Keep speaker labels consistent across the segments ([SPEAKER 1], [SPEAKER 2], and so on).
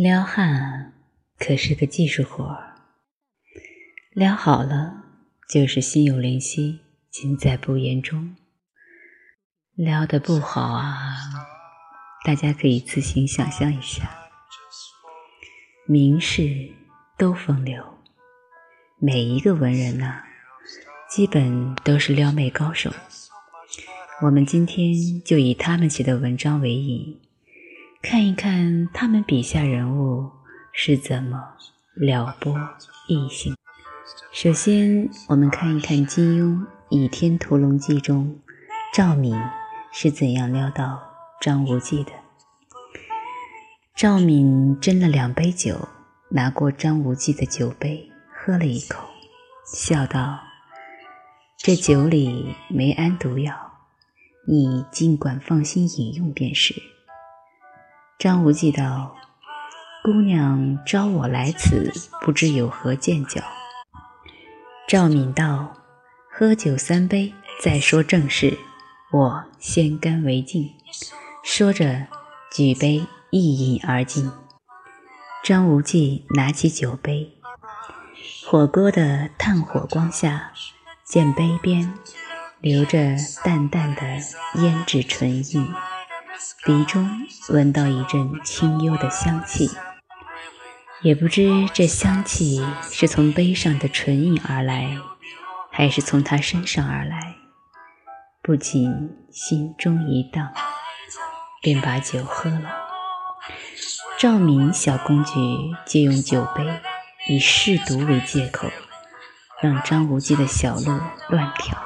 [SPEAKER 1] 撩汉可是个技术活儿，撩好了就是心有灵犀，尽在不言中；撩的不好啊，大家可以自行想象一下。名士都风流，每一个文人呐，基本都是撩妹高手。我们今天就以他们写的文章为引。看一看他们笔下人物是怎么撩拨异性。首先，我们看一看金庸《倚天屠龙记》中赵敏是怎样撩到张无忌的。赵敏斟了两杯酒，拿过张无忌的酒杯，喝了一口，笑道：“这酒里没安毒药，你尽管放心饮用便是。”张无忌道：“姑娘招我来此，不知有何见教？”赵敏道：“喝酒三杯，再说正事。我先干为敬。”说着，举杯一饮而尽。张无忌拿起酒杯，火锅的炭火光下，见杯边留着淡淡的胭脂唇印。鼻中闻到一阵清幽的香气，也不知这香气是从杯上的唇印而来，还是从他身上而来。不禁心中一荡，便把酒喝了。赵敏小公举借用酒杯以试毒为借口，让张无忌的小路乱条。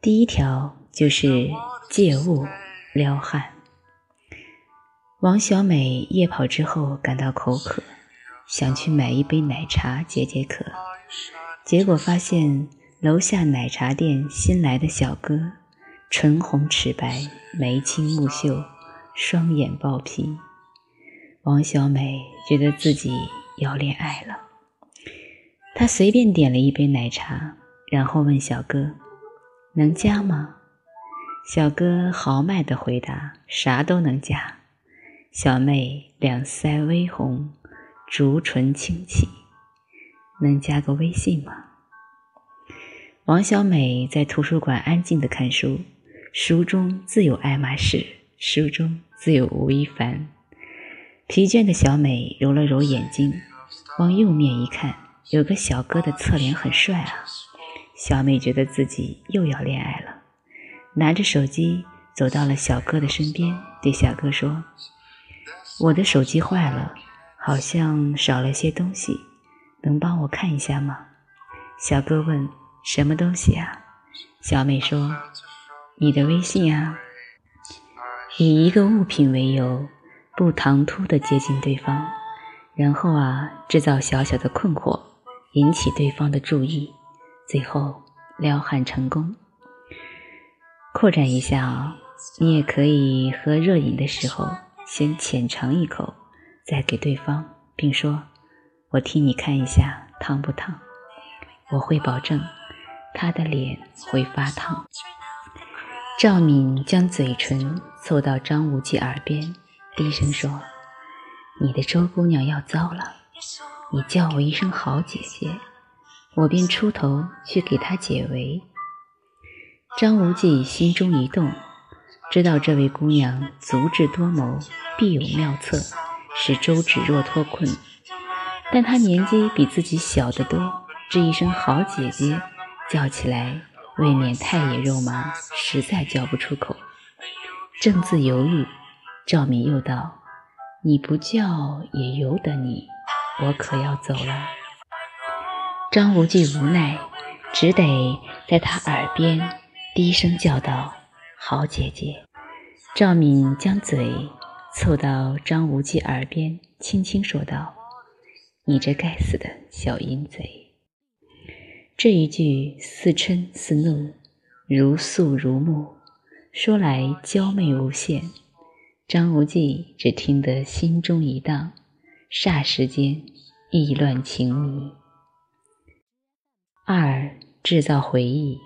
[SPEAKER 1] 第一条就是借物。撩汉。王小美夜跑之后感到口渴，想去买一杯奶茶解解渴，结果发现楼下奶茶店新来的小哥，唇红齿白，眉清目秀，双眼爆皮。王小美觉得自己要恋爱了，她随便点了一杯奶茶，然后问小哥：“能加吗？”小哥豪迈的回答：“啥都能加。”小妹两腮微红，竹唇轻启：“能加个微信吗？”王小美在图书馆安静地看书，书中自有爱马仕，书中自有吴亦凡。疲倦的小美揉了揉眼睛，往右面一看，有个小哥的侧脸很帅啊！小美觉得自己又要恋爱了。拿着手机走到了小哥的身边，对小哥说：“我的手机坏了，好像少了些东西，能帮我看一下吗？”小哥问：“什么东西啊？”小美说：“你的微信啊。”以一个物品为由，不唐突地接近对方，然后啊，制造小小的困惑，引起对方的注意，最后撩汉成功。扩展一下啊，你也可以喝热饮的时候先浅尝一口，再给对方，并说：“我替你看一下烫不烫。”我会保证他的脸会发烫。赵敏将嘴唇凑到张无忌耳边，低声说：“你的周姑娘要糟了，你叫我一声好姐姐，我便出头去给她解围。”张无忌心中一动，知道这位姑娘足智多谋，必有妙策，使周芷若脱困。但她年纪比自己小得多，这一声“好姐姐”叫起来，未免太野肉麻，实在叫不出口。正自犹豫，赵敏又道：“你不叫也由得你，我可要走了。”张无忌无奈，只得在她耳边。低声叫道：“好姐姐。”赵敏将嘴凑到张无忌耳边，轻轻说道：“你这该死的小淫贼！”这一句似嗔似怒，如诉如慕，说来娇媚无限。张无忌只听得心中一荡，霎时间意乱情迷。二制造回忆。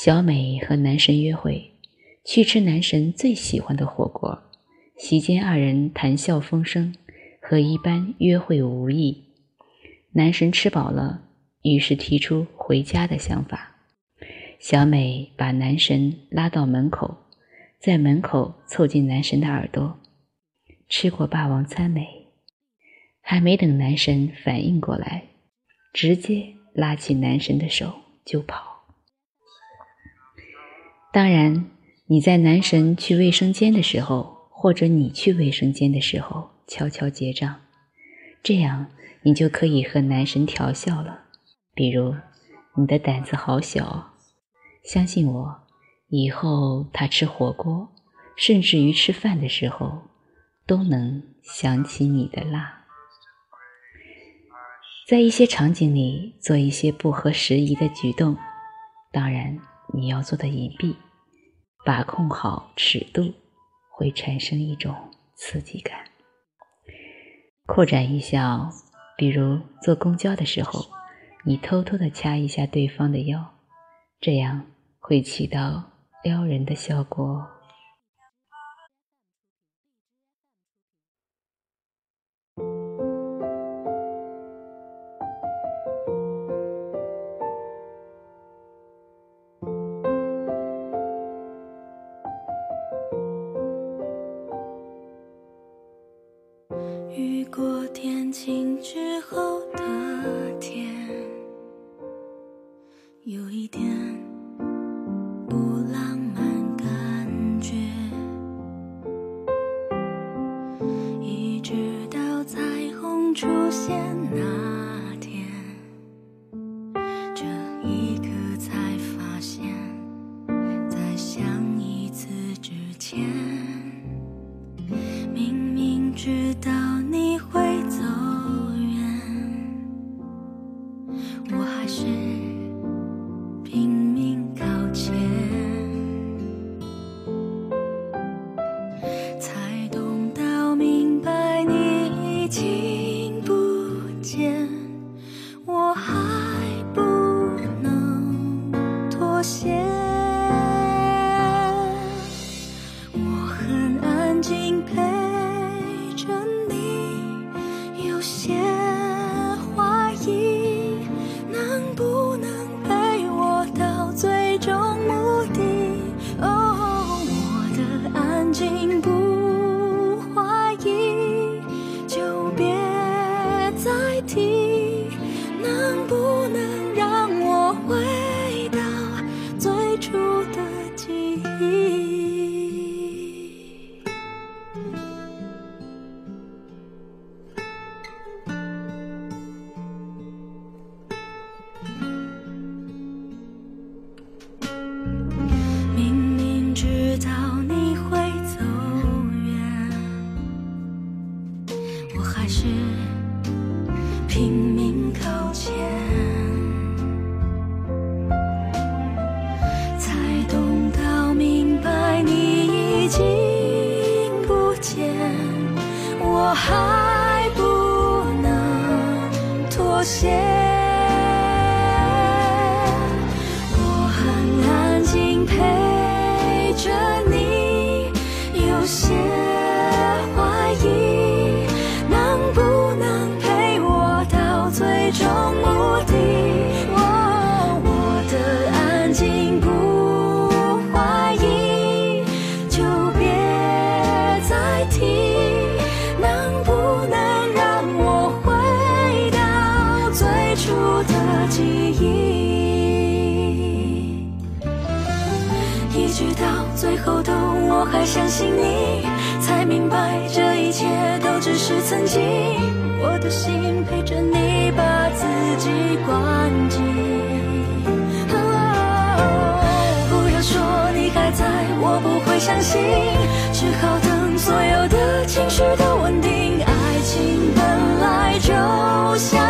[SPEAKER 1] 小美和男神约会，去吃男神最喜欢的火锅。席间二人谈笑风生，和一般约会无异。男神吃饱了，于是提出回家的想法。小美把男神拉到门口，在门口凑近男神的耳朵。吃过霸王餐没？还没等男神反应过来，直接拉起男神的手就跑。当然，你在男神去卫生间的时候，或者你去卫生间的时候，悄悄结账，这样你就可以和男神调笑了。比如，你的胆子好小，相信我，以后他吃火锅，甚至于吃饭的时候，都能想起你的辣。在一些场景里做一些不合时宜的举动，当然你要做的隐蔽，把控好尺度，会产生一种刺激感。扩展一下，比如坐公交的时候，你偷偷的掐一下对方的腰，这样会起到撩人的效果。
[SPEAKER 2] 雨过天晴之后的天有一点不浪漫感觉一直到彩虹出现那拼命靠前。才懂到明白你已经不见，我还不能妥协。我很安静陪。知道你会走远我还是拼命靠前。才懂到明白你已经不见我还不能妥协。一种目的我的安静不怀疑就别再提能不能让我回到最初的记忆一直到最后都我还相信你才明白这一切都只是曾经我的心陪着你把机关机。不要说你还在，我不会相信。只好等所有的情绪都稳定，爱情本来就像